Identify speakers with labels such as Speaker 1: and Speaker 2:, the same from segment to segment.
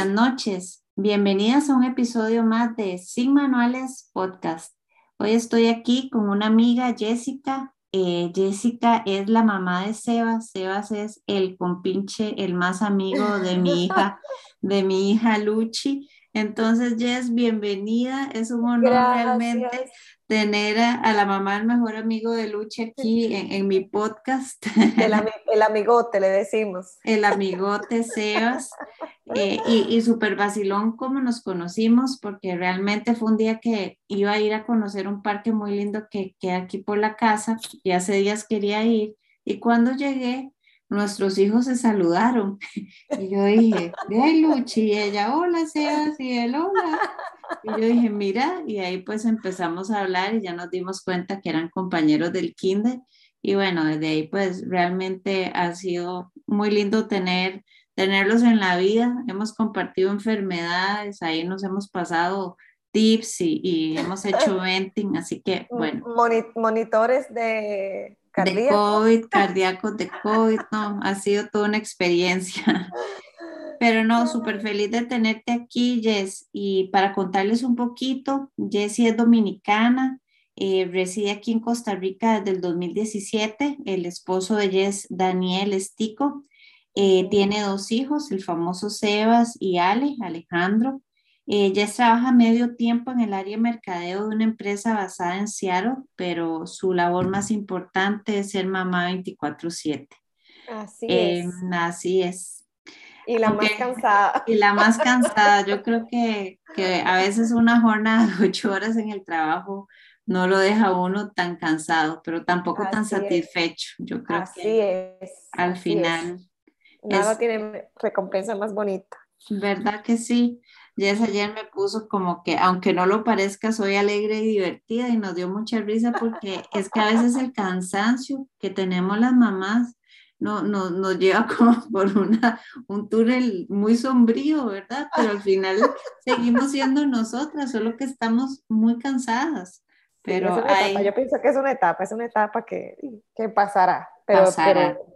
Speaker 1: Buenas noches, bienvenidas a un episodio más de Sin Manuales Podcast. Hoy estoy aquí con una amiga, Jessica. Eh, Jessica es la mamá de Sebas. Sebas es el compinche, el más amigo de mi hija, de mi hija Luchi. Entonces, Jess, bienvenida. Es un honor realmente tener a, la mamá, el mejor amigo de Lucha aquí en, mi podcast.
Speaker 2: El, el, amigote, le decimos.
Speaker 1: El amigote Sebas. Eh, y, y súper vacilón como nos conocimos, porque realmente fue un día que iba a ir a conocer un parque muy lindo que queda aquí por la casa, y hace días quería ir, y cuando llegué, nuestros hijos se saludaron. Y yo dije, ay Luchi, y ella, hola Sebas, y él, hola. Y yo dije, mira, y ahí pues empezamos a hablar y ya nos dimos cuenta que eran compañeros del kinder. Y bueno, desde ahí pues realmente ha sido muy lindo tener, tenerlos en la vida. Hemos compartido enfermedades, ahí nos hemos pasado tips y, y hemos hecho venting, así que bueno.
Speaker 2: monitores de
Speaker 1: cardíaco. De COVID, cardíacos de COVID, no, ha sido toda una experiencia. Pero no, súper feliz de tenerte aquí, Jess. Y para contarles un poquito, Jessie es dominicana, eh, reside aquí en Costa Rica desde el 2017. El esposo de Jess, Daniel Estico, eh, tiene dos hijos, el famoso Sebas y Ale, Alejandro. Eh, Jess trabaja medio tiempo en el área de mercadeo de una empresa basada en Seattle, pero su labor más importante es ser mamá 24/7.
Speaker 2: Así es.
Speaker 1: Así es.
Speaker 2: Y la más cansada.
Speaker 1: Y la más cansada. Yo creo que, que a veces una jornada de ocho horas en el trabajo no lo deja uno tan cansado, pero tampoco tan satisfecho. Yo creo
Speaker 2: así que es,
Speaker 1: al final.
Speaker 2: Nada tiene recompensa más bonita.
Speaker 1: ¿Verdad que sí? Jess ayer me puso como que, aunque no lo parezca, soy alegre y divertida y nos dio mucha risa porque es que a veces el cansancio que tenemos las mamás no, no, nos lleva como por una, un túnel muy sombrío, ¿verdad? Pero al final seguimos siendo nosotras, solo que estamos muy cansadas. Pero
Speaker 2: yo pienso que es una etapa, es una etapa que, que pasará. Pero,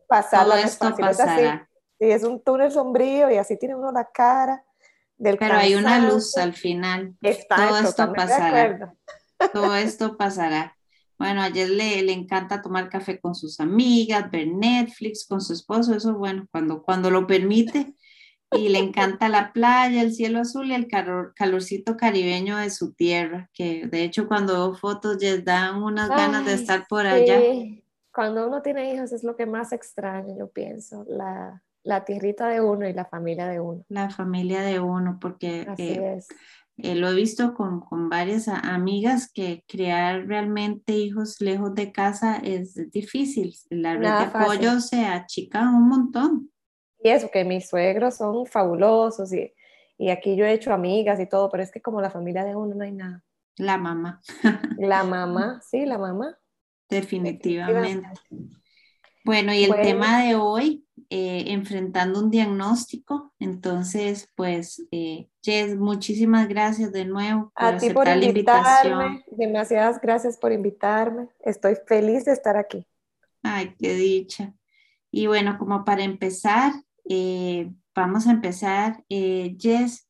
Speaker 2: pasará.
Speaker 1: Todo esto pasará.
Speaker 2: Sí, es un túnel sombrío y así tiene uno la cara. Del
Speaker 1: pero hay una luz al final. Todo esto pasará. Todo esto pasará. Bueno, ayer le, le, encanta tomar café con sus amigas, ver Netflix con su esposo, eso bueno, cuando, cuando lo permite. Y le encanta la playa, el cielo azul y el calor, calorcito caribeño de su tierra, que de hecho cuando veo fotos ya dan unas ganas de estar por allá.
Speaker 2: Cuando uno tiene hijos es lo que más extraña, yo pienso, la, la tierrita de uno y la familia de uno.
Speaker 1: La familia de uno, porque
Speaker 2: Así eh, es
Speaker 1: eh, lo he visto con, con, varias amigas que crear realmente hijos lejos de casa es difícil. La red de apoyo se achica un montón.
Speaker 2: Y eso, que mis suegros son fabulosos y, y, aquí yo he hecho amigas y todo, pero es que como la familia de uno no hay nada.
Speaker 1: La mamá.
Speaker 2: La mamá, sí, la mamá.
Speaker 1: Definitivamente. Bueno, y el tema de hoy, eh, enfrentando un diagnóstico. Entonces, pues, eh, Jess, muchísimas gracias de nuevo
Speaker 2: por A ti por la invitación. Demasiadas gracias por invitarme. Estoy feliz de estar aquí.
Speaker 1: Ay, qué dicha. Y bueno, como para empezar, eh, vamos a empezar. Jess,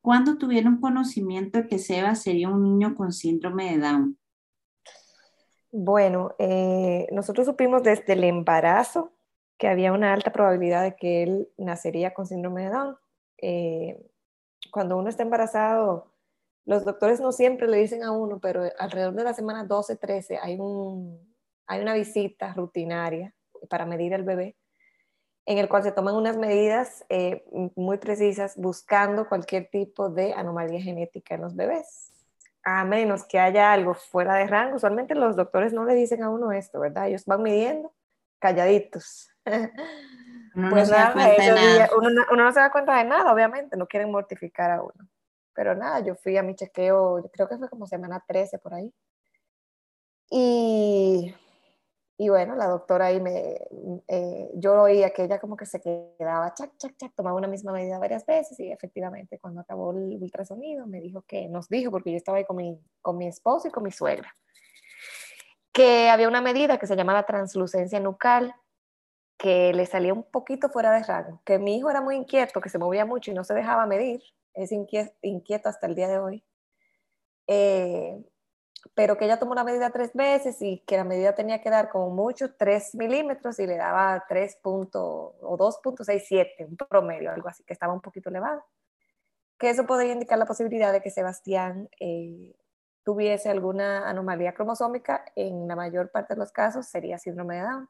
Speaker 1: ¿cuándo tuvieron conocimiento de que Seba sería un niño con síndrome de Down?
Speaker 2: Bueno, nosotros supimos desde el embarazo que había una alta probabilidad de que él nacería con síndrome de Down. Eh, cuando uno está embarazado, los doctores no siempre le dicen a uno, pero alrededor de la semana 12, 13 hay, un, hay una visita rutinaria para medir al bebé, en el cual se toman unas medidas eh, muy precisas buscando cualquier tipo de anomalía genética en los bebés a menos que haya algo fuera de rango, usualmente los doctores no le dicen a uno esto, ¿verdad? Ellos van midiendo calladitos.
Speaker 1: Uno, pues no nada, nada.
Speaker 2: Uno, uno, no se da cuenta de nada, obviamente, no quieren mortificar a uno. Pero nada, yo fui a mi chequeo, creo que fue como semana 13 por ahí. Y y bueno, la doctora ahí me, eh, yo oía que ella como que se quedaba, chac, chac, chac, tomaba una misma medida varias veces y efectivamente cuando acabó el ultrasonido me dijo que, nos dijo, porque yo estaba ahí con mi, con mi esposo y con mi suegra, que había una medida que se llama la translucencia nucal, que le salía un poquito fuera de rango, que mi hijo era muy inquieto, que se movía mucho y no se dejaba medir, es inquieto, hasta el día de hoy, eh, pero que ella tomó la medida tres veces y que la medida tenía que dar como mucho 3 milímetros y le daba 3 o 2.67, un promedio, algo así, que estaba un poquito elevado. Que eso podría indicar la posibilidad de que Sebastián eh, tuviese alguna anomalía cromosómica, en la mayor parte de los casos sería síndrome de Down,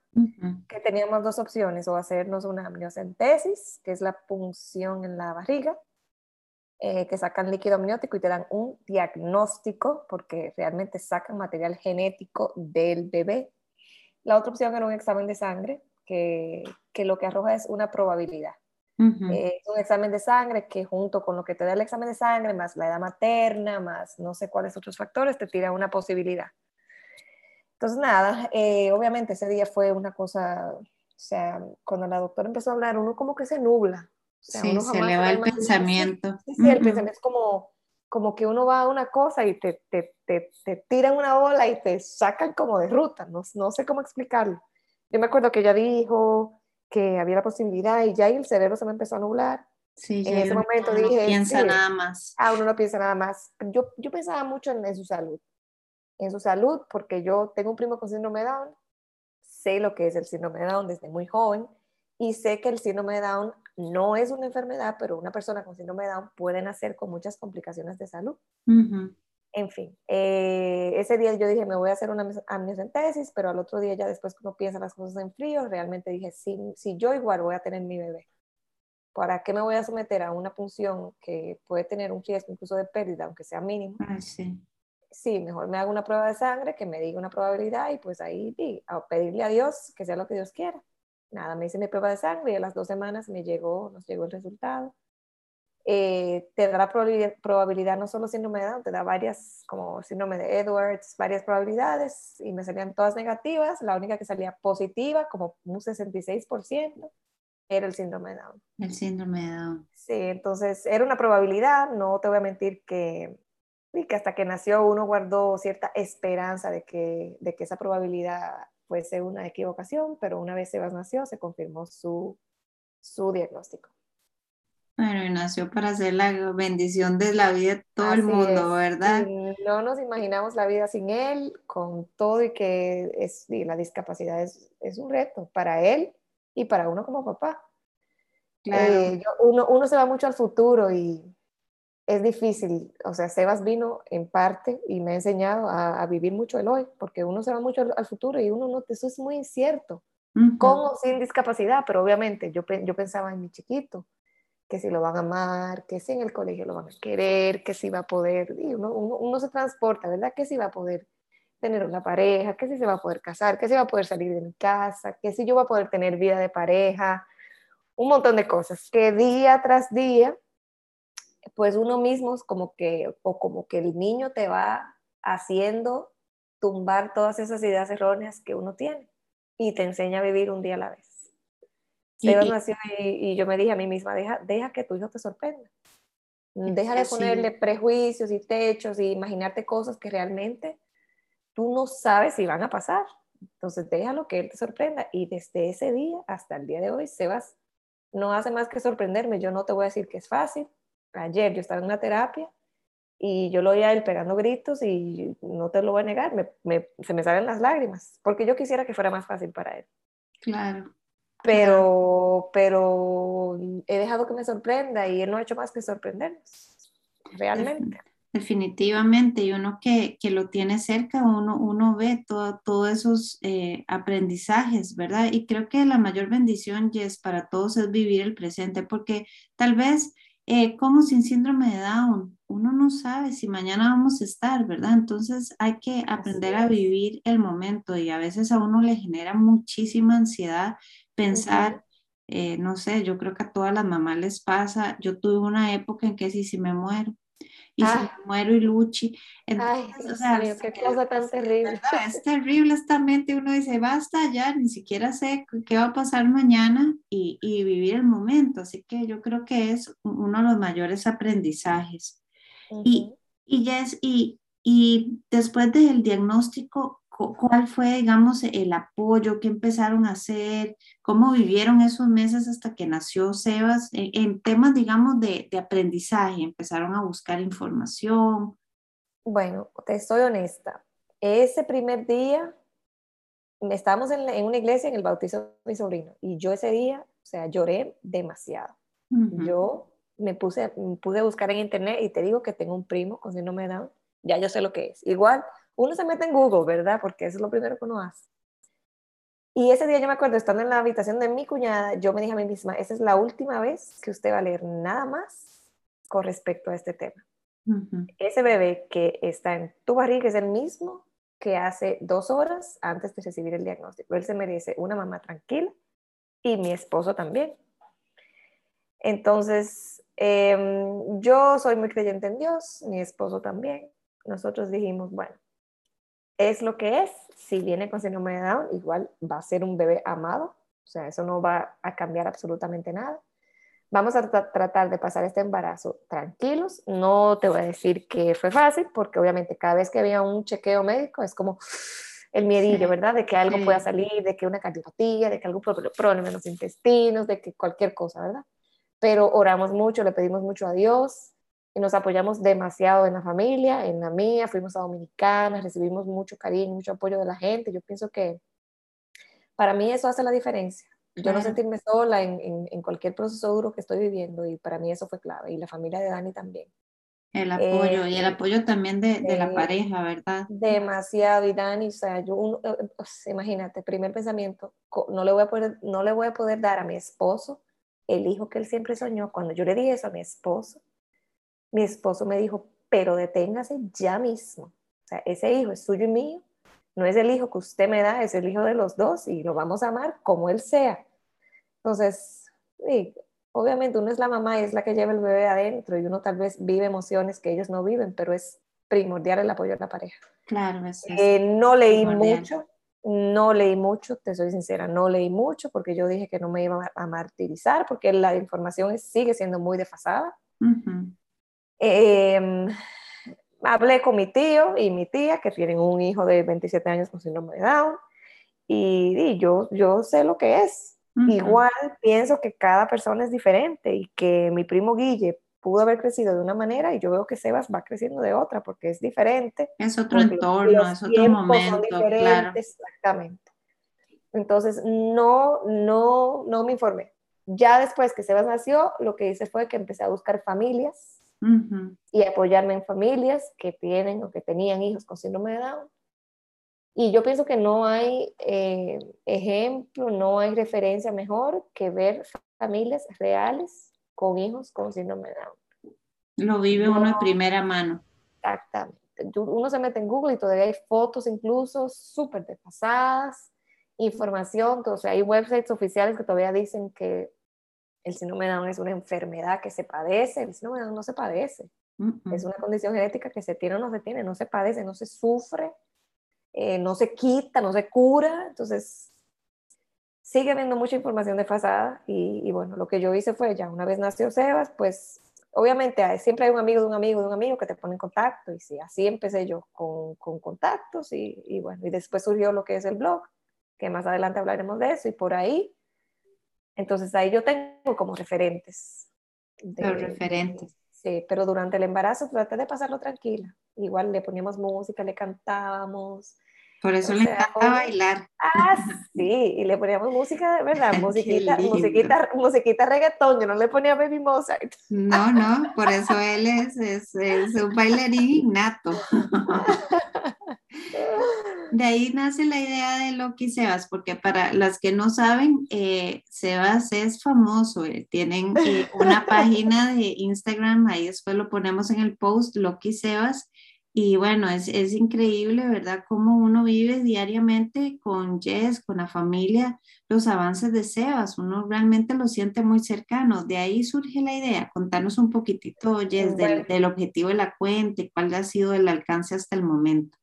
Speaker 2: que teníamos dos opciones, o hacernos una amniocentesis, que es la punción en la barriga, eh, que sacan líquido amniótico y te dan un diagnóstico, porque realmente sacan material genético del bebé. La otra opción era un examen de sangre, que, que lo que arroja es una probabilidad. Eh, es un examen de sangre que junto con lo que te da el examen de sangre, más la edad materna, más no sé cuáles otros factores, te tira una posibilidad. Entonces, nada, eh, obviamente ese día fue una cosa, o sea, cuando la doctora empezó a hablar, uno como que se nubla.
Speaker 1: sí, se le va el pensamiento.
Speaker 2: Sí, sí, el pensamiento es como, como que uno va a una cosa y te, te, te, te tiran una bola y te sacan como de ruta, no, no sé cómo explicarlo. Yo me acuerdo que ella dijo, que había la posibilidad y ya el cerebro se me empezó a nublar.
Speaker 1: Sí, en ese momento dije, no piensa nada más.
Speaker 2: Ah, uno no piensa nada más. Yo, yo pensaba mucho en, en, su salud, en su salud, porque yo tengo un primo con síndrome de Down, sé lo que es el síndrome de Down desde muy joven y sé que el síndrome de Down no es una enfermedad, pero una persona con síndrome de Down puede nacer con muchas complicaciones de salud. Uh en fin, eh, ese día yo dije, me voy a hacer una amniocentesis, pero al otro día ya después cuando piensa las cosas en frío, realmente dije, si, si yo igual voy a tener mi bebé, ¿para qué me voy a someter a una punción que puede tener un riesgo incluso de pérdida, aunque sea mínimo?
Speaker 1: sí.
Speaker 2: sí. mejor me hago una prueba de sangre que me diga una probabilidad y pues ahí a pedirle a Dios que sea lo que Dios quiera. Nada, me hice mi prueba de sangre y a las dos semanas me llegó, nos llegó el resultado eh, te da la probabilidad, no solo síndrome de Down, te da varias, como síndrome de Edwards, varias probabilidades y me salían todas negativas. La única que salía positiva, como un 66%, era el síndrome de Down.
Speaker 1: El síndrome de Down.
Speaker 2: Sí, entonces era una probabilidad, no te voy a mentir que, que hasta que nació uno guardó cierta esperanza de que, de que esa probabilidad fuese una equivocación, pero una vez Sebas nació, se confirmó su, su diagnóstico.
Speaker 1: Bueno, y nació para hacer la bendición de la vida de todo el mundo, ¿verdad?
Speaker 2: no nos imaginamos la vida sin él, con todo y que es, la discapacidad es, es, un reto para él y para uno como papá. Claro. Eh, uno, uno se va mucho al futuro y es difícil. O sea, Sebas vino en parte y me ha enseñado a, a vivir mucho el hoy, porque uno se va mucho al, futuro y uno no, eso es muy incierto. Con o sin discapacidad, pero obviamente yo, yo pensaba en mi chiquito que si lo van a amar, que si en el colegio lo van a querer, que si va a poder, uno, uno, se transporta, ¿verdad? Que si va a poder tener una pareja, que si se va a poder casar, que si va a poder salir de mi casa, que si yo voy a poder tener vida de pareja, un montón de cosas, que día tras día, pues uno mismo como que, o como que el niño te va haciendo tumbar todas esas ideas erróneas que uno tiene y te enseña a vivir un día a la vez y, yo me dije a mí misma, deja, deja que tu hijo te sorprenda. Deja de ponerle prejuicios y techos y imaginarte cosas que realmente tú no sabes si van a pasar. Entonces déjalo que él te sorprenda. Y desde ese día hasta el día de hoy, Sebas no hace más que sorprenderme. Yo no te voy a decir que es fácil. Ayer yo estaba en una terapia y yo lo oía a él pegando gritos y no te lo voy a negar, se me salen las lágrimas, porque yo quisiera que fuera más fácil para él.
Speaker 1: Claro
Speaker 2: pero, pero he dejado que me sorprenda y él no ha hecho más que sorprendernos, realmente.
Speaker 1: Definitivamente, y uno que, que lo tiene cerca, uno, uno ve todos esos eh, aprendizajes, ¿verdad? Y creo que la mayor bendición, Jess, para todos es vivir el presente, porque tal vez eh, como sin síndrome de Down, uno no sabe si mañana vamos a estar, ¿verdad? Entonces hay que aprender a vivir el momento y a veces a uno le genera muchísima ansiedad pensar, eh, no sé, yo creo que a todas las mamás les pasa, yo tuve una época en que si, si me muero, y si me ah. muero y luchi.
Speaker 2: Entonces, Ay, o sea, qué cosa tan terrible.
Speaker 1: Es terrible esta mente, uno dice, basta ya, ni siquiera sé qué va a pasar mañana y, y, vivir el momento. Así que yo creo que es uno de los mayores aprendizajes. Y, y, yes, y, y después del diagnóstico, ¿Cuál fue, digamos, el apoyo que empezaron a hacer? ¿Cómo vivieron esos meses hasta que nació Sebas? En, temas, digamos, de, de, aprendizaje, ¿empezaron a buscar información?
Speaker 2: Bueno, te soy honesta. Ese primer día, estábamos en, en, una iglesia en el bautizo de mi sobrino y yo ese día, o sea, lloré demasiado. Yo me puse, pude buscar en internet y te digo que tengo un primo con síndrome de Down. Ya yo sé lo que es. Igual, uno se mete en Google, ¿verdad? Porque eso es lo primero que uno hace. Y ese día yo me acuerdo, estando en la habitación de mi cuñada, yo me dije a mí misma, esa es la última vez que usted va a leer nada más con respecto a este tema. Ese bebé que está en tu barriga es el mismo que hace dos horas antes de recibir el diagnóstico. Él se merece una mamá tranquila y mi esposo también. Entonces, em, yo soy muy creyente en Dios, mi esposo también. Nosotros dijimos, bueno, es lo que es. Si viene con síndrome de Down, igual va a ser un bebé amado. O sea, eso no va a cambiar absolutamente nada. Vamos a tratar de pasar este embarazo tranquilos. No te voy a decir que fue fácil, porque obviamente cada vez que había un chequeo médico es como el miedillo, ¿verdad? De que algo pueda salir, de que una cardiopatía, de que algún problema en los intestinos, de que cualquier cosa, ¿verdad? Pero oramos mucho, le pedimos mucho a Dios, y nos apoyamos demasiado en la familia, en la mía, fuimos a Dominicana, recibimos mucho cariño, mucho apoyo de la gente. Yo pienso que para mí eso hace la diferencia. Yo no sentirme sola en, en, cualquier proceso duro que estoy viviendo y para mí eso fue clave y la familia de Dani también.
Speaker 1: El apoyo y el eh, apoyo también de, de la pareja, ¿verdad?
Speaker 2: Demasiado y Dani, o sea, yo, eh, pues, imagínate, primer pensamiento, no le, voy a poder, no le voy a poder dar a mi esposo el hijo que él siempre soñó. Cuando yo le dije eso a mi esposo, mi esposo me dijo, pero deténgase ya mismo. O sea, ese hijo es suyo y mío. No es el hijo que usted me da, es el hijo de los dos y lo vamos a amar como él sea. Entonces, sí, obviamente uno es la mamá y es la que lleva el bebé adentro y uno tal vez vive emociones que ellos no viven, pero es primordial el apoyo de la pareja.
Speaker 1: Claro, es
Speaker 2: eh, No leí mucho, no leí mucho, te soy sincera, no leí mucho porque yo dije que no me iba a martirizar porque la información sigue siendo muy desfasada. Em, hablé con mi tío y mi tía, que tienen un hijo de 27 años con síndrome de Down, y, yo, yo sé lo que es. Igual pienso que cada persona es diferente y que mi primo Guille pudo haber crecido de una manera y yo veo que Sebas va creciendo de otra porque es diferente.
Speaker 1: Es otro entorno, es otro momento. Claro.
Speaker 2: Exactamente. Entonces, no, no, no me informé. Ya después que Sebas nació, lo que hice fue que empecé a buscar familias y apoyarme en familias que tienen o que tenían hijos con síndrome de Down. Y yo pienso que no hay eh, ejemplo, no hay referencia mejor que ver familias reales con hijos con síndrome de Down.
Speaker 1: Lo vive uno de primera mano.
Speaker 2: Exactamente. Uno se mete en Google y todavía hay fotos incluso súper desfasadas, información, o sea, hay websites oficiales que todavía dicen que el síndrome de Down es una enfermedad que se padece, el síndrome de Down no se padece. Es una condición genética que se tiene o no se tiene, no se padece, no se sufre, eh, no se quita, no se cura. Entonces, sigue habiendo mucha información desfasada y, y, bueno, lo que yo hice fue ya, una vez nació Sebas, pues obviamente siempre hay un amigo de un amigo de un amigo que te pone en contacto y sí, así empecé yo con, con contactos y, y bueno, y después surgió lo que es el blog, que más adelante hablaremos de eso y por ahí entonces ahí yo tengo como referentes.
Speaker 1: Los referentes.
Speaker 2: Sí, pero durante el embarazo traté de pasarlo tranquila. Igual le poníamos música, le cantábamos.
Speaker 1: Por eso le encanta bailar.
Speaker 2: Ah, sí, y le poníamos música, de ¿verdad? Musiquita, musiquita, musiquita reggaetón, yo no le ponía Baby Mozart.
Speaker 1: No, no, por eso él es, es, es un bailarín innato. De ahí nace la idea de Loki Sebas, porque para las que no saben, eh, Sebas es famoso. Eh, tienen eh, una página de Instagram, ahí después lo ponemos en el post, Loki Sebas. Y bueno, es, es increíble, ¿verdad? Cómo uno vive diariamente con Jess, con la familia, los avances de Sebas. Uno realmente lo siente muy cercano. De ahí surge la idea. Contanos un poquitito, Jess, del, del objetivo de la cuenta y cuál ha sido el alcance hasta el momento.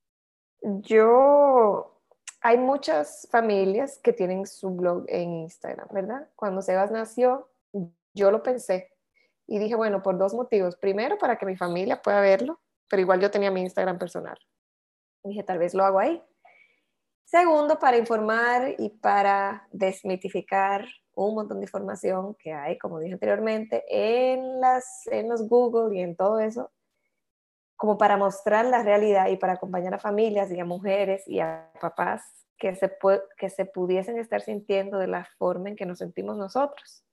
Speaker 2: Yo, hay muchas familias que tienen su blog en Instagram, ¿verdad? Cuando Sebas nació, yo lo pensé y dije, bueno, por dos motivos. Primero, para que mi familia pueda verlo, pero igual yo tenía mi Instagram personal. dije, tal vez lo hago ahí. Segundo, para informar y para desmitificar un montón de información que hay, como dije anteriormente, en, las, en los Google y en todo eso, como para mostrar la realidad y para acompañar a familias y a mujeres y a papás que se, que se pudiesen estar sintiendo de la forma en que nos sentimos nosotros.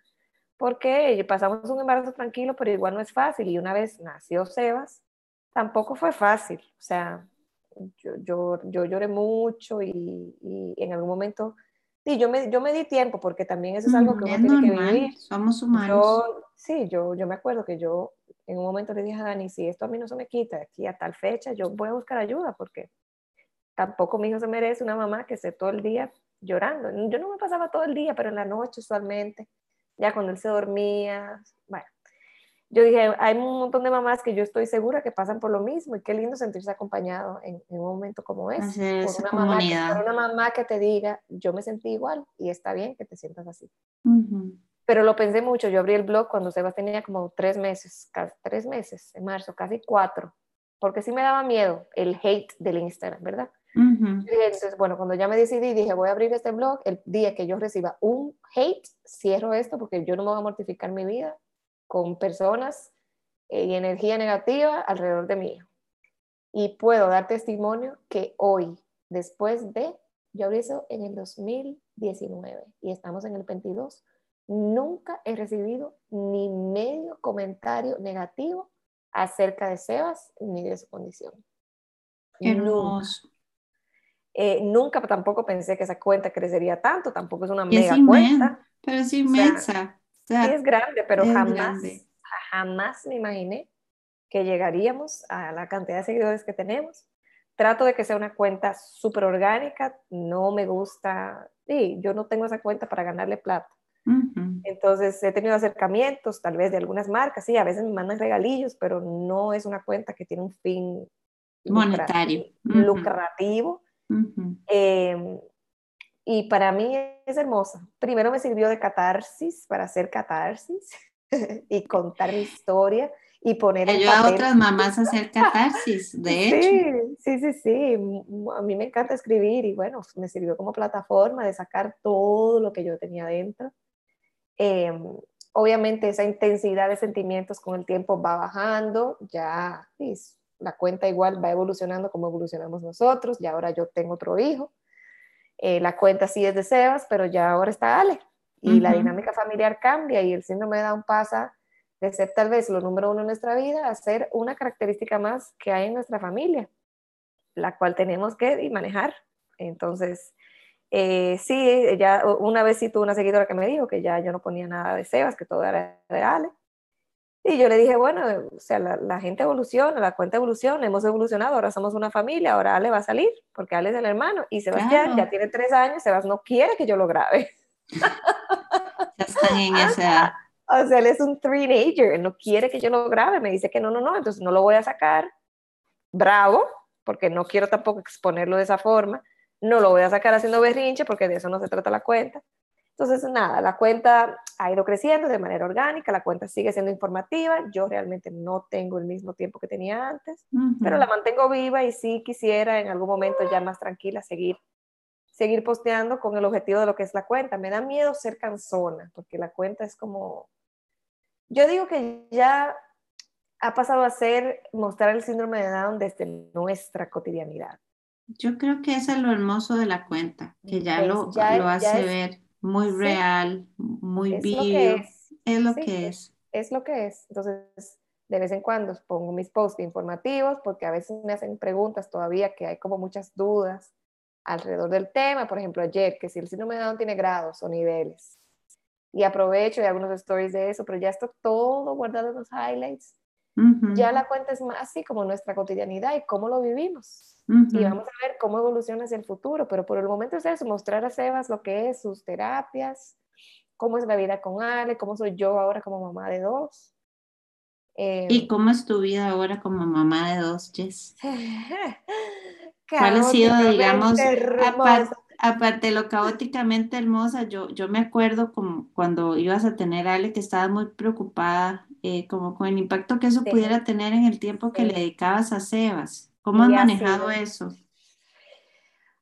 Speaker 2: Porque pasamos un embarazo tranquilo, pero igual no es fácil. Y una vez nació Sebas, tampoco fue fácil. O sea, yo, yo, yo lloré mucho y, y en algún momento Sí, yo me, yo me di tiempo porque también eso es algo que uno tiene que vivir.
Speaker 1: Somos humanos.
Speaker 2: sí, yo, yo me acuerdo que yo en un momento le dije a Dani, si esto a mí no se me quita aquí a tal fecha, yo voy a buscar ayuda porque tampoco mi hijo se merece una mamá que esté todo el día llorando. Yo no me pasaba todo el día, pero en la noche usualmente, ya cuando él se dormía, bueno, yo dije, hay un montón de mamás que yo estoy segura que pasan por lo mismo y qué lindo sentirse acompañado en, un momento como ese. por, una mamá que, por una mamá que te diga, yo me sentí igual y está bien que te sientas así. Pero lo pensé mucho, yo abrí el blog cuando Sebas tenía como tres meses, casi tres meses, en marzo, casi cuatro, porque sí me daba miedo el hate del Instagram, ¿verdad? Entonces, bueno, cuando ya me decidí, dije, voy a abrir este blog, el día que yo reciba un hate, cierro esto porque yo no me voy a mortificar mi vida con personas eh, y energía negativa alrededor de mí. Y puedo dar testimonio que hoy, después de, yo abrí eso en el 2019 y estamos en el 22, nunca he recibido ni medio comentario negativo acerca de Sebas ni de su condición. Nunca. Eh, nunca tampoco pensé que esa cuenta crecería tanto, tampoco es una mega cuenta.
Speaker 1: Pero es inmensa
Speaker 2: sí es grande, pero jamás, jamás me imaginé que llegaríamos a la cantidad de seguidores que tenemos. Trato de que sea una cuenta súper orgánica, no me gusta, sí, yo no tengo esa cuenta para ganarle plata. Entonces he tenido acercamientos tal vez de algunas marcas, sí, a veces me mandan regalillos, pero no es una cuenta que tiene un fin
Speaker 1: monetario,
Speaker 2: lucrativo. Y para mí es hermosa. Primero me sirvió de catarsis, para hacer catarsis y contar mi historia y poner
Speaker 1: en a otras mamás a hacer catarsis, de hecho.
Speaker 2: Sí, sí, sí. A mí me encanta escribir y bueno, me sirvió como plataforma de sacar todo lo que yo tenía dentro. Em, obviamente esa intensidad de sentimientos con el tiempo va bajando, ya la cuenta igual va evolucionando como evolucionamos nosotros, y ahora yo tengo otro hijo eh, la cuenta sí es de Sebas, pero ya ahora está Ale. Y la dinámica familiar cambia y el síndrome de Down pasa de ser tal vez lo número uno en nuestra vida a ser una característica más que hay en nuestra familia, la cual tenemos que manejar. Entonces, eh, sí, ya una vez sí tuve una seguidora que me dijo que ya yo no ponía nada de Sebas, que todo era de Ale. Y yo le dije, bueno, o sea, la, gente evoluciona, la cuenta evoluciona, hemos evolucionado, ahora somos una familia, ahora Ale va a salir, porque Ale es el hermano, y Sebastián ya tiene tres años, Sebastián no quiere que yo lo grabe.
Speaker 1: En esa
Speaker 2: O sea, él es un teenager, no quiere que yo lo grabe, me dice que no, no, no, entonces no lo voy a sacar. Bravo, porque no quiero tampoco exponerlo de esa forma. No lo voy a sacar haciendo berrinche, porque de eso no se trata la cuenta. Entonces, nada, la cuenta ha ido creciendo de manera orgánica, la cuenta sigue siendo informativa, yo realmente no tengo el mismo tiempo que tenía antes, pero la mantengo viva y sí quisiera en algún momento ya más tranquila seguir, seguir posteando con el objetivo de lo que es la cuenta. Me da miedo ser cansona, porque la cuenta es como, yo digo que ya ha pasado a ser mostrar el síndrome de Down desde nuestra cotidianidad.
Speaker 1: Yo creo que eso es lo hermoso de la cuenta, que ya, lo, lo hace ver muy real, muy es vivo. es. lo que es.
Speaker 2: Es lo que es. Entonces, de vez en cuando pongo mis posts informativos porque a veces me hacen preguntas todavía que hay como muchas dudas alrededor del tema. Por ejemplo, ayer, que si el síndrome de Down tiene grados o niveles. Y aprovecho y algunos stories de eso, pero ya está todo guardado en los highlights. Ya la cuenta es más así como nuestra cotidianidad y cómo lo vivimos. Y vamos a ver cómo evoluciona hacia el futuro, pero por el momento es eso, mostrar a Sebas lo que es sus terapias, cómo es la vida con Ale, cómo soy yo ahora como mamá de dos.
Speaker 1: ¿Y em, cómo es tu vida ahora como mamá de dos, Jess? ¿Cuál ha sido, digamos, aparte, de lo caóticamente hermosa, yo, yo me acuerdo como cuando ibas a tener a Ale que estabas muy preocupada, eh, como con el impacto que eso pudiera tener en el tiempo que le dedicabas a Sebas. ¿Cómo has manejado eso?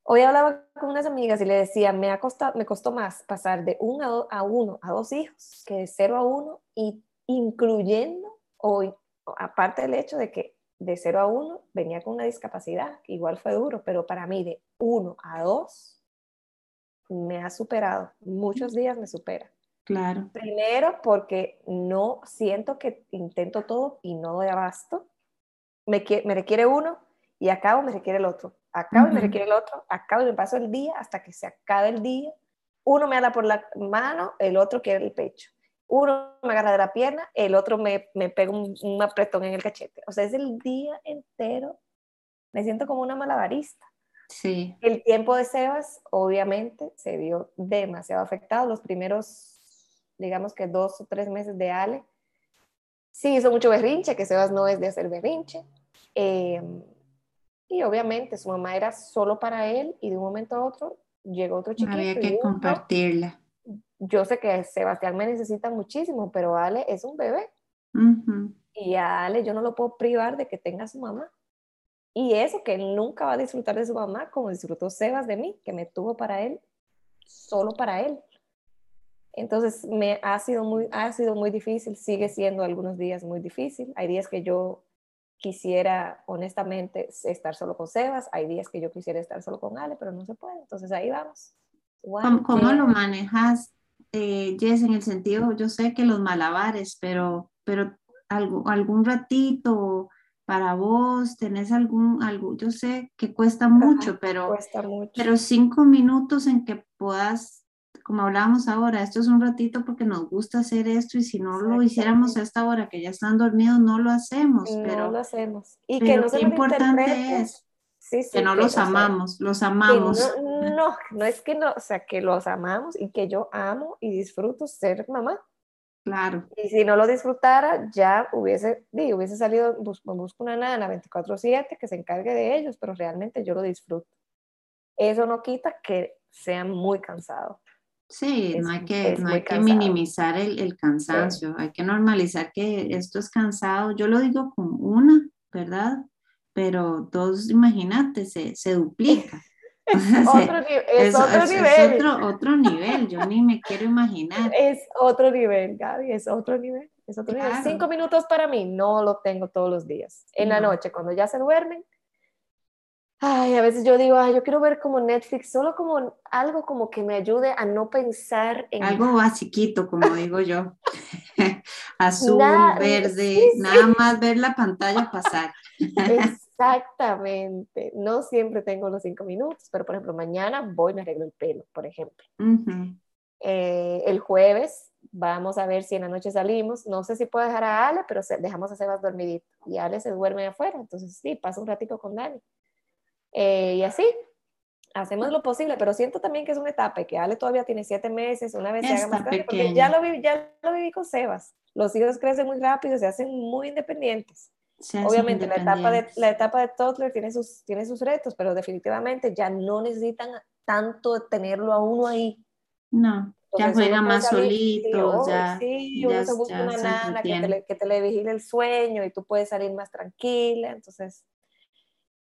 Speaker 2: Hoy hablaba con unas amigas y le decía, me, ha costado, me costó más pasar de uno a, uno a dos hijos que de cero a uno y incluyendo, o aparte del hecho de que de cero a uno venía con una discapacidad, que igual fue duro, pero para mí de uno a dos me ha superado, muchos días me supera.
Speaker 1: Claro.
Speaker 2: Primero porque no siento que intento todo y no doy abasto. Me, me requiere uno y acabo me requiere el otro acabo me requiere el otro, acabo y me paso el día hasta que se acabe el día. Uno me habla por la mano, el otro quiere el pecho. Uno me agarra de la pierna, el otro me, me pega un, apretón en el cachete. O sea, es el día entero. Me siento como una malabarista.
Speaker 1: Sí.
Speaker 2: El tiempo de Sebas, obviamente, se vio demasiado afectado. Los primeros, digamos que dos o tres meses de Ale, sí hizo mucho berrinche, que Sebas no es de hacer berrinche. Eh, y obviamente su mamá era solo para él y de un momento a otro llegó otro chiquito.
Speaker 1: Había que compartirla.
Speaker 2: Yo sé que Sebastián me necesita muchísimo, pero Ale es un bebé. Y a Ale yo no lo puedo privar de que tenga su mamá. Y eso que él nunca va a disfrutar de su mamá como disfrutó Sebas de mí, que me tuvo para él, solo para él. Entonces me ha sido muy, ha sido muy difícil, sigue siendo algunos días muy difícil. Hay días que yo quisiera honestamente estar solo con Sebas, hay días que yo quisiera estar solo con Ale, pero no se puede, entonces ahí vamos.
Speaker 1: ¿Cómo, lo manejas, eh, Jess, en el sentido, yo sé que los malabares, pero, pero algo, algún ratito para vos, tenés algún, algo, yo sé que cuesta mucho, pero,
Speaker 2: cuesta mucho.
Speaker 1: pero cinco minutos en que puedas como hablábamos ahora, esto es un ratito porque nos gusta hacer esto y si no lo hiciéramos a esta hora que ya están dormidos, no lo hacemos.
Speaker 2: No
Speaker 1: pero,
Speaker 2: lo hacemos. Y que no qué
Speaker 1: importante es que no los amamos, los amamos.
Speaker 2: No, no, es que no, o sea, que los amamos y que yo amo y disfruto ser mamá.
Speaker 1: Claro.
Speaker 2: Y si no lo disfrutara, ya hubiese, hubiese salido, busco, busco una nana 24/7 que se encargue de ellos, pero realmente yo lo disfruto. Eso no quita que sean muy cansados.
Speaker 1: Sí, no hay que, no hay que minimizar el, el cansancio, hay que normalizar que esto es cansado. Yo lo digo con una, ¿verdad? Pero dos, imagínate, se, se duplica.
Speaker 2: es, otro, es, otro nivel.
Speaker 1: Es otro, otro nivel, yo ni me quiero imaginar.
Speaker 2: Es otro nivel, Gaby, es otro nivel. Es otro nivel. Cinco minutos para mí no lo tengo todos los días. En la noche, cuando ya se duermen, Ay, a veces yo digo, ay, yo quiero ver como Netflix, solo como algo como que me ayude a no pensar en...
Speaker 1: Algo basiquito, como digo yo. Azul, verde, nada más ver la pantalla pasar.
Speaker 2: Exactamente. No siempre tengo los cinco minutos, pero por ejemplo, mañana voy y me arreglo el pelo, por ejemplo. Eh, el jueves vamos a ver si en la noche salimos. No sé si puedo dejar a Ale, pero dejamos a Sebas dormidito. Y Ale se duerme afuera, entonces sí, pasa un ratito con Dani. Eh, y así, hacemos lo posible, pero siento también que es una etapa y que Ale todavía tiene siete meses, una vez se haga más grande, porque ya lo, viví, ya lo viví con Sebas. Los hijos crecen muy rápido, se hacen muy independientes. Obviamente la etapa de la etapa de toddler tiene sus tiene sus retos, pero definitivamente ya no necesitan tanto tenerlo a uno ahí.
Speaker 1: No, ya juega más solito, ya.
Speaker 2: Sí, uno se busca una nana que te, le, que te le vigile el sueño y tú puedes salir más tranquila, entonces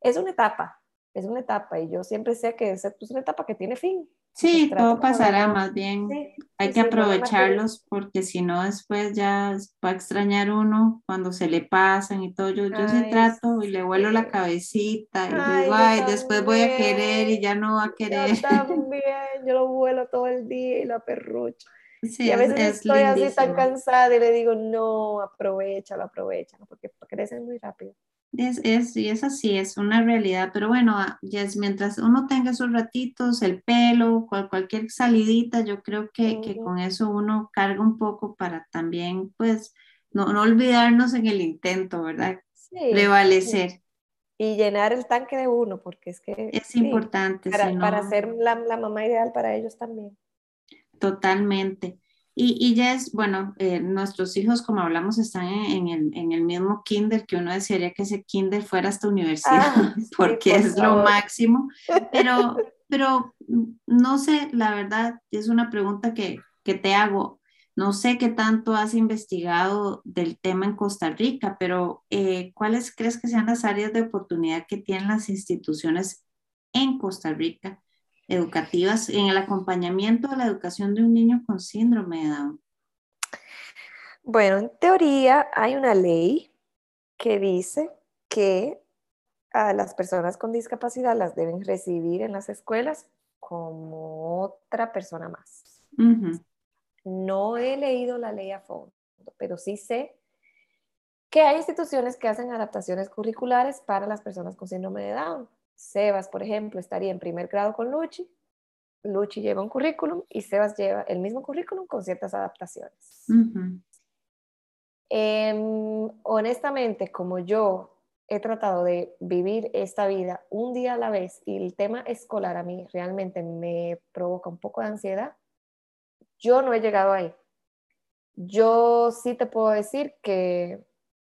Speaker 2: es una etapa, es una etapa y yo siempre sé que es pues, una etapa que tiene fin.
Speaker 1: Sí, todo pasará más bien. Hay que aprovecharlos porque si no después ya va a extrañar uno cuando se le pasan y todo. Yo, yo sí trato y le vuelo la cabecita y digo, ay, después voy a querer y ya no va a querer.
Speaker 2: Yo también, yo lo vuelo todo el día y lo aperrucho. y a veces estoy así tan cansada y le digo, no, aprovechalo, aprovechalo, porque crecen muy rápido.
Speaker 1: Es, es, y es así, es una realidad, pero bueno, ah, ya es, mientras uno tenga esos ratitos, el pelo, cual, cualquier salidita, yo creo que, que, con eso uno carga un poco para también, pues, no, no olvidarnos en el intento, ¿verdad? Prevalecer.
Speaker 2: Y llenar el tanque de uno, porque es que...
Speaker 1: Es importante.
Speaker 2: Para, para ser la, la mamá ideal para ellos también.
Speaker 1: Totalmente. Y, y ya es, bueno, eh, nuestros hijos, como hablamos, están en, el, en, el, mismo kinder, que uno desearía que ese kinder fuera hasta universidad, ah, porque es lo máximo. Pero, pero no sé, la verdad, es una pregunta que, que te hago. No sé qué tanto has investigado del tema en Costa Rica, pero eh, ¿cuáles crees que sean las áreas de oportunidad que tienen las instituciones en Costa Rica educativas en el acompañamiento de la educación de un niño con síndrome de Down?
Speaker 2: Bueno, en teoría hay una ley que dice que a las personas con discapacidad las deben recibir en las escuelas como otra persona más. No he leído la ley a fondo, pero sí sé que hay instituciones que hacen adaptaciones curriculares para las personas con síndrome de Down. Sebas, por ejemplo, estaría en primer grado con Luchi. Luchi lleva un currículum y Sebas lleva el mismo currículum con ciertas adaptaciones. Em, honestamente, como yo he tratado de vivir esta vida un día a la vez y el tema escolar a mí realmente me provoca un poco de ansiedad, yo no he llegado ahí. Yo sí te puedo decir que,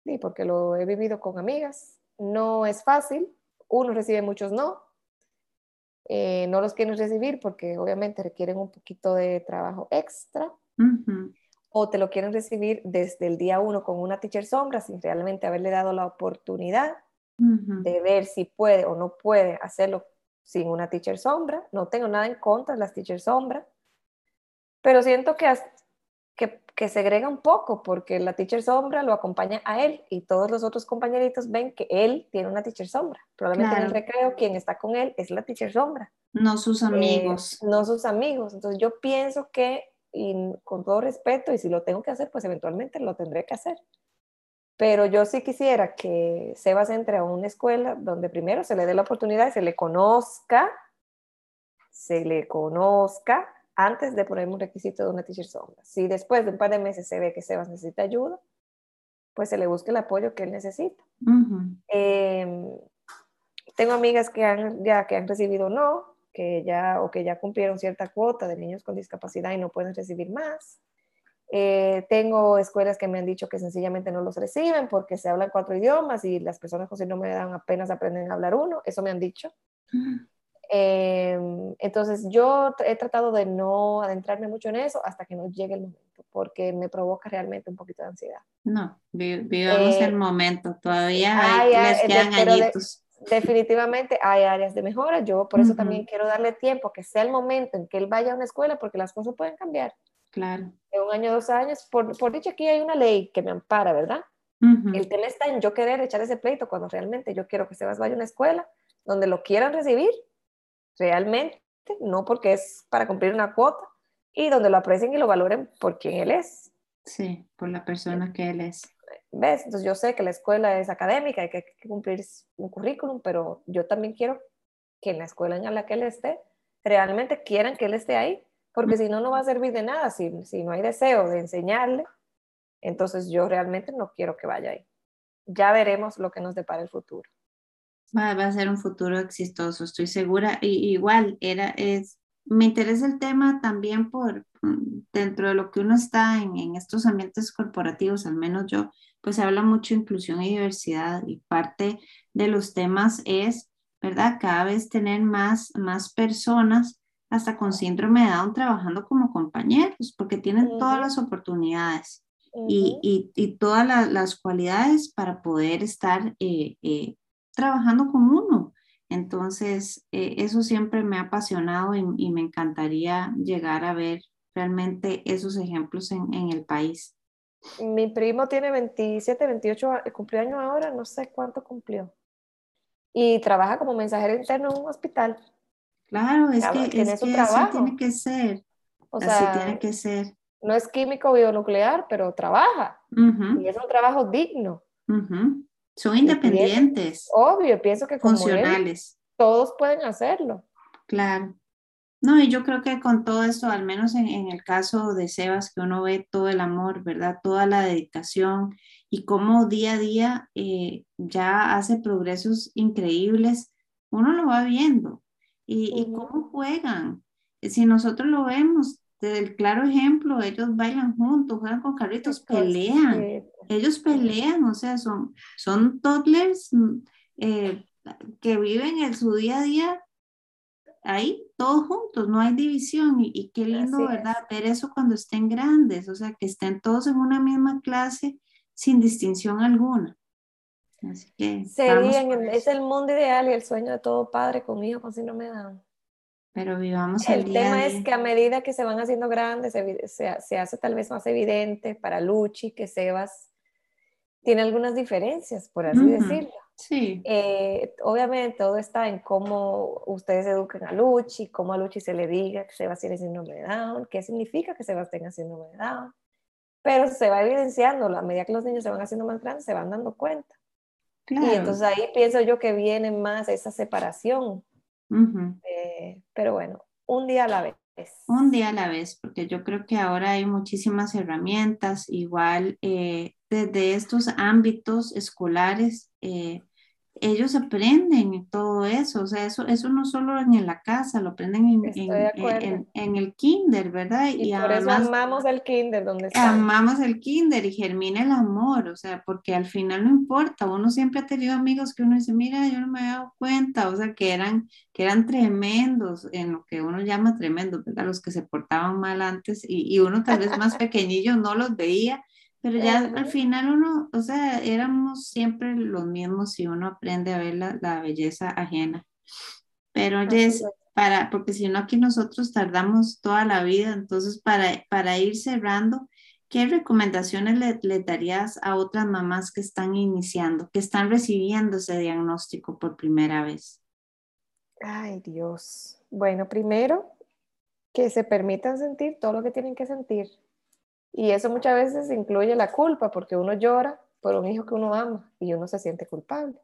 Speaker 2: sí, porque lo he vivido con amigas, no es fácil, uno recibe muchos no, eh, no los quieren recibir porque obviamente requieren un poquito de trabajo extra, o te lo quieren recibir desde el día uno con una teacher sombra sin realmente haberle dado la oportunidad de ver si puede o no puede hacerlo sin una teacher sombra. No tengo nada en contra de las teacher sombra, pero siento que, que, que segrega un poco porque la teacher sombra lo acompaña a él y todos los otros compañeritos ven que él tiene una teacher sombra. Probablemente en el recreo quien está con él es la teacher sombra.
Speaker 1: No sus amigos.
Speaker 2: Eh, no sus amigos. Entonces yo pienso que y con todo respeto, y si lo tengo que hacer, pues eventualmente lo tendré que hacer. Pero yo sí quisiera que Sebas entre a una escuela donde primero se le dé la oportunidad y se le conozca, se le conozca antes de poner un requisito de una teacher sombra. Si después de un par de meses se ve que Sebas necesita ayuda, pues se le busque el apoyo que él necesita. Em, tengo amigas que han, ya que han recibido no, que ya o que ya cumplieron cierta cuota de niños con discapacidad y no pueden recibir más. Eh, tengo escuelas que me han dicho que sencillamente no los reciben porque se hablan cuatro idiomas y las personas con síndrome de Down apenas aprenden a hablar uno, eso me han dicho. Em, entonces yo he tratado de no adentrarme mucho en eso hasta que no llegue el momento, porque me provoca realmente un poquito de ansiedad.
Speaker 1: No, vivamos el eh, momento, todavía hay, les quedan añitos
Speaker 2: definitivamente hay áreas de mejora. Yo por eso también quiero darle tiempo, que sea el momento en que él vaya a una escuela, porque las cosas pueden cambiar.
Speaker 1: Claro.
Speaker 2: En un año, dos años, por, por dicho aquí hay una ley que me ampara, ¿verdad? El tema está en yo querer echar ese pleito cuando realmente yo quiero que Sebas vaya a una escuela donde lo quieran recibir, realmente, no porque es para cumplir una cuota, y donde lo aprecien y lo valoren por quien él es.
Speaker 1: Sí, por la persona que él es.
Speaker 2: ¿Ves? Entonces yo sé que la escuela es académica, hay que, cumplir un currículum, pero yo también quiero que en la escuela en la que él esté, realmente quieran que él esté ahí, porque si no, no va a servir de nada, si, si no hay deseo de enseñarle, entonces yo realmente no quiero que vaya ahí. Ya veremos lo que nos depara el futuro.
Speaker 1: Va, va a ser un futuro exitoso, estoy segura. Y, igual, era, es, me interesa el tema también por mm, dentro de lo que uno está en, en estos ambientes corporativos, al menos yo, pues se habla mucho de inclusión y diversidad y parte de los temas es, ¿verdad? Cada vez tener más, más personas hasta con síndrome de Down trabajando como compañeros, porque tienen todas las oportunidades y, y, todas las cualidades para poder estar eh, eh, trabajando con uno. Entonces, eh, eso siempre me ha apasionado y, me encantaría llegar a ver realmente esos ejemplos en, en el país.
Speaker 2: Mi primo tiene 27, 28 cumpleaños ahora, no sé cuánto cumplió. Y trabaja como mensajero interno en un hospital.
Speaker 1: Claro, es que, tiene su trabajo. tiene que ser. O sea, tiene que ser.
Speaker 2: No es químico bionuclear, pero trabaja. Y es un trabajo digno.
Speaker 1: Son independientes.
Speaker 2: obvio, pienso que como funcionales. todos pueden hacerlo.
Speaker 1: Claro. No, y yo creo que con todo esto, al menos en, el caso de Sebas, que uno ve todo el amor, ¿verdad? Toda la dedicación y cómo día a día eh, ya hace progresos increíbles, uno lo va viendo. Y, cómo juegan. Si nosotros lo vemos, el claro ejemplo, ellos bailan juntos, juegan con carritos, pelean. Ellos pelean, o sea, son, son toddlers mm, eh, que viven en su día a día ahí todos juntos, no hay división y, qué lindo, ¿verdad? Ver eso cuando estén grandes, o sea, que estén todos en una misma clase sin distinción alguna. Así que
Speaker 2: Sería es el mundo ideal y el sueño de todo padre con hijo con síndrome de Down.
Speaker 1: Pero vivamos
Speaker 2: el, el tema es que a medida que se van haciendo grandes, se, se, hace tal vez más evidente para Luchi que Sebas tiene algunas diferencias, por así decirlo.
Speaker 1: Sí.
Speaker 2: Eh, obviamente todo está en cómo ustedes eduquen a Luchi, cómo a Luchi se le diga que Sebas tiene síndrome de Down, qué significa que Sebas tenga síndrome de Down. Pero se va evidenciando, a medida que los niños se van haciendo más grandes, se van dando cuenta. Y entonces ahí pienso yo que viene más esa separación. Eh, pero bueno, un día a la vez.
Speaker 1: Un día a la vez, porque yo creo que ahora hay muchísimas herramientas, igual eh, desde estos ámbitos escolares, eh, ellos aprenden todo eso, o sea, eso, eso no solo en la casa, lo aprenden en, en, el kinder, ¿verdad?
Speaker 2: Y, por eso amamos el kinder, donde
Speaker 1: está. Amamos el kinder y germina el amor, o sea, porque al final no importa, uno siempre ha tenido amigos que uno dice, mira, yo no me había dado cuenta, o sea, que eran, que eran tremendos, en lo que uno llama tremendos, ¿verdad? Los que se portaban mal antes y, y uno tal vez más pequeñillo no los veía pero ya al final uno, o sea, éramos siempre los mismos y uno aprende a ver la, la belleza ajena. Pero es para, porque si no aquí nosotros tardamos toda la vida, entonces para, para ir cerrando, ¿qué recomendaciones le, le, darías a otras mamás que están iniciando, que están recibiendo ese diagnóstico por primera vez?
Speaker 2: Ay, Dios. Bueno, primero, que se permitan sentir todo lo que tienen que sentir y eso muchas veces incluye la culpa, porque uno llora por un hijo que uno ama y uno se siente culpable.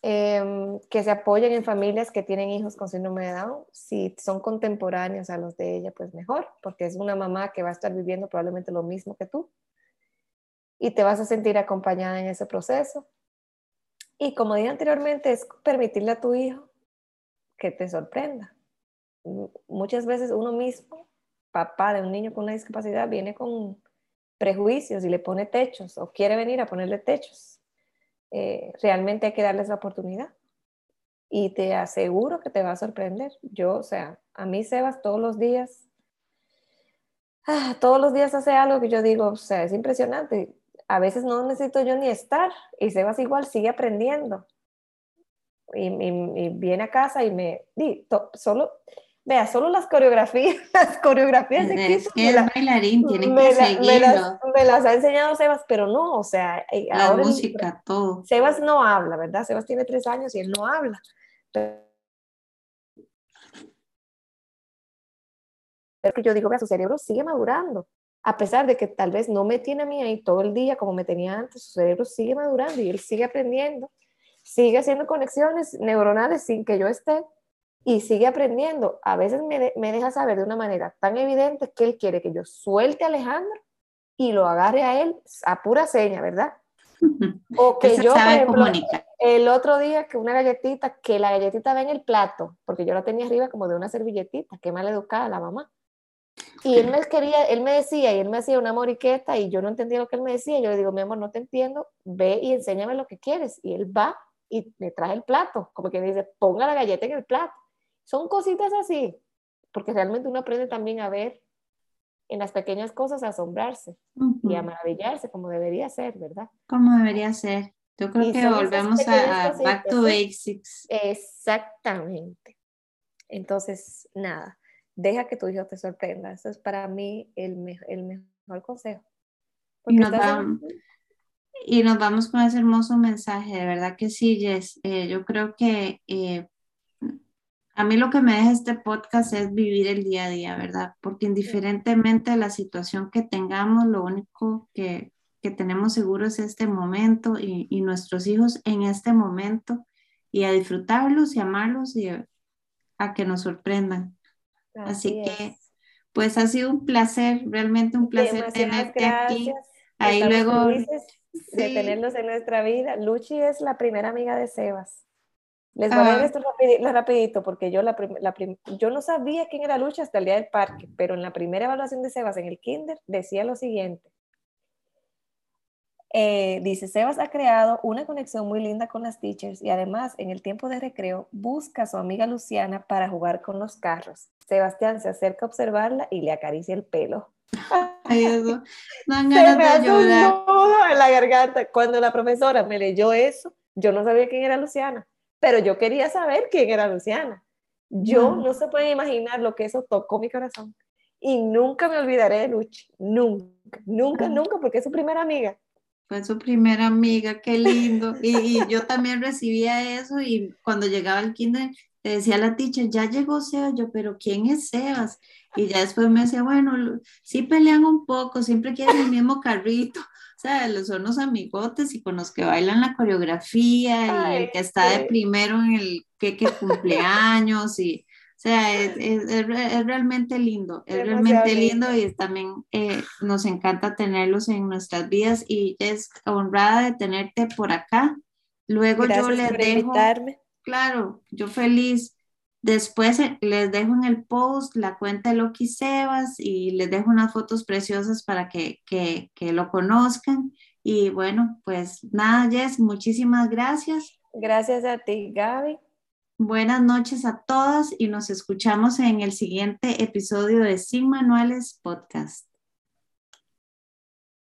Speaker 2: Em, que se apoyen en familias que tienen hijos con síndrome de Down. Si son contemporáneos a los de ella, pues mejor, porque es una mamá que va a estar viviendo probablemente lo mismo que tú. Y te vas a sentir acompañada en ese proceso. Y como dije anteriormente, es permitirle a tu hijo que te sorprenda. Muchas veces uno mismo papá de un niño con una discapacidad viene con prejuicios y le pone techos o quiere venir a ponerle techos. Eh, realmente hay que darles la oportunidad y te aseguro que te va a sorprender. Yo, o sea, a mí Sebas todos los días, ah, todos los días hace algo que yo digo, o sea, es impresionante. A veces no necesito yo ni estar y Sebas igual sigue aprendiendo. Y, viene a casa y me, di, solo, Vea, solo las coreografías, las coreografías
Speaker 1: de Es que es bailarín, tiene que seguirlo.
Speaker 2: Me las, ha enseñado Sebas, pero no, o sea,
Speaker 1: eh, la música, todo.
Speaker 2: Sebas no habla, ¿verdad? Sebas tiene tres años y él no habla. Pero que yo digo, vea, su cerebro sigue madurando. A pesar de que tal vez no me tiene a mí ahí todo el día como me tenía antes, su cerebro sigue madurando y él sigue aprendiendo, sigue haciendo conexiones neuronales sin que yo esté y sigue aprendiendo. A veces me, me, deja saber de una manera tan evidente que él quiere que yo suelte a Alejandro y lo agarre a él a pura seña, ¿verdad? O que yo, por ejemplo, el otro día que una galletita, que la galletita va en el plato, porque yo la tenía arriba como de una servilletita, qué mal educada la mamá. Y él me quería, él me decía, y él me hacía una moriqueta, y yo no entendía lo que él me decía. Yo le digo, mi amor, no te entiendo, ve y enséñame lo que quieres. Y él va y me trae el plato, como que me dice, ponga la galleta en el plato. Son cositas así, porque realmente uno aprende también a ver en las pequeñas cosas, a asombrarse y a maravillarse como debería ser, ¿verdad?
Speaker 1: Como debería ser. Yo creo que volvemos a, back to basics.
Speaker 2: Exactamente. Entonces, nada, deja que tu hijo te sorprenda. Eso es para mí el, el mejor consejo.
Speaker 1: Y nos, vamos, y nos, vamos, con ese hermoso mensaje, de verdad que sí, Jess. Eh, yo creo que eh, a mí lo que me deja este podcast es vivir el día a día, ¿verdad? Porque indiferentemente de la situación que tengamos, lo único que, que tenemos seguro es este momento y, y, nuestros hijos en este momento y a disfrutarlos y amarlos y a que nos sorprendan. Así, que, pues ha sido un placer, realmente un placer tenerte aquí.
Speaker 2: Ahí luego... De tenerlos en nuestra vida. Luchi es la primera amiga de Sebas. Les voy a leer esto rapidito, porque yo, la, yo no sabía quién era Lucha hasta el día del parque, pero en la primera evaluación de Sebas en el kinder decía lo siguiente. Eh, dice, Sebas ha creado una conexión muy linda con las teachers y además en el tiempo de recreo busca a su amiga Luciana para jugar con los carros. Sebastián se acerca a observarla y le acaricia el pelo.
Speaker 1: Ay, eso.
Speaker 2: Se me hace un nudo en la garganta. Cuando la profesora me leyó eso, yo no sabía quién era Luciana, pero yo quería saber quién era Luciana. Yo no se puede imaginar lo que eso tocó mi corazón. Y nunca me olvidaré de Luchi. Nunca, nunca, nunca, porque es su primera amiga.
Speaker 1: Fue su primera amiga, qué lindo. Y, yo también recibía eso y cuando llegaba al kinder le decía a la teacher, ya llegó Sebas, yo, pero ¿quién es Sebas? Y ya después me decía, bueno, sí pelean un poco, siempre quieren el mismo carrito. O sea, son los amigotes y con los que bailan la coreografía y el que está de primero en el que, que cumpleaños y o sea, es, es, realmente lindo, es realmente lindo y también eh, nos encanta tenerlos en nuestras vidas y es honrada de tenerte por acá. Luego yo les dejo, claro, yo feliz. Después eh, les dejo en el post la cuenta de Loki Sebas y les dejo unas fotos preciosas para que, que, que lo conozcan. Y bueno, pues nada, Jess, muchísimas gracias.
Speaker 2: Gracias a ti, Gaby.
Speaker 1: Buenas noches a todas y nos escuchamos en el siguiente episodio de Sin Manuales Podcast.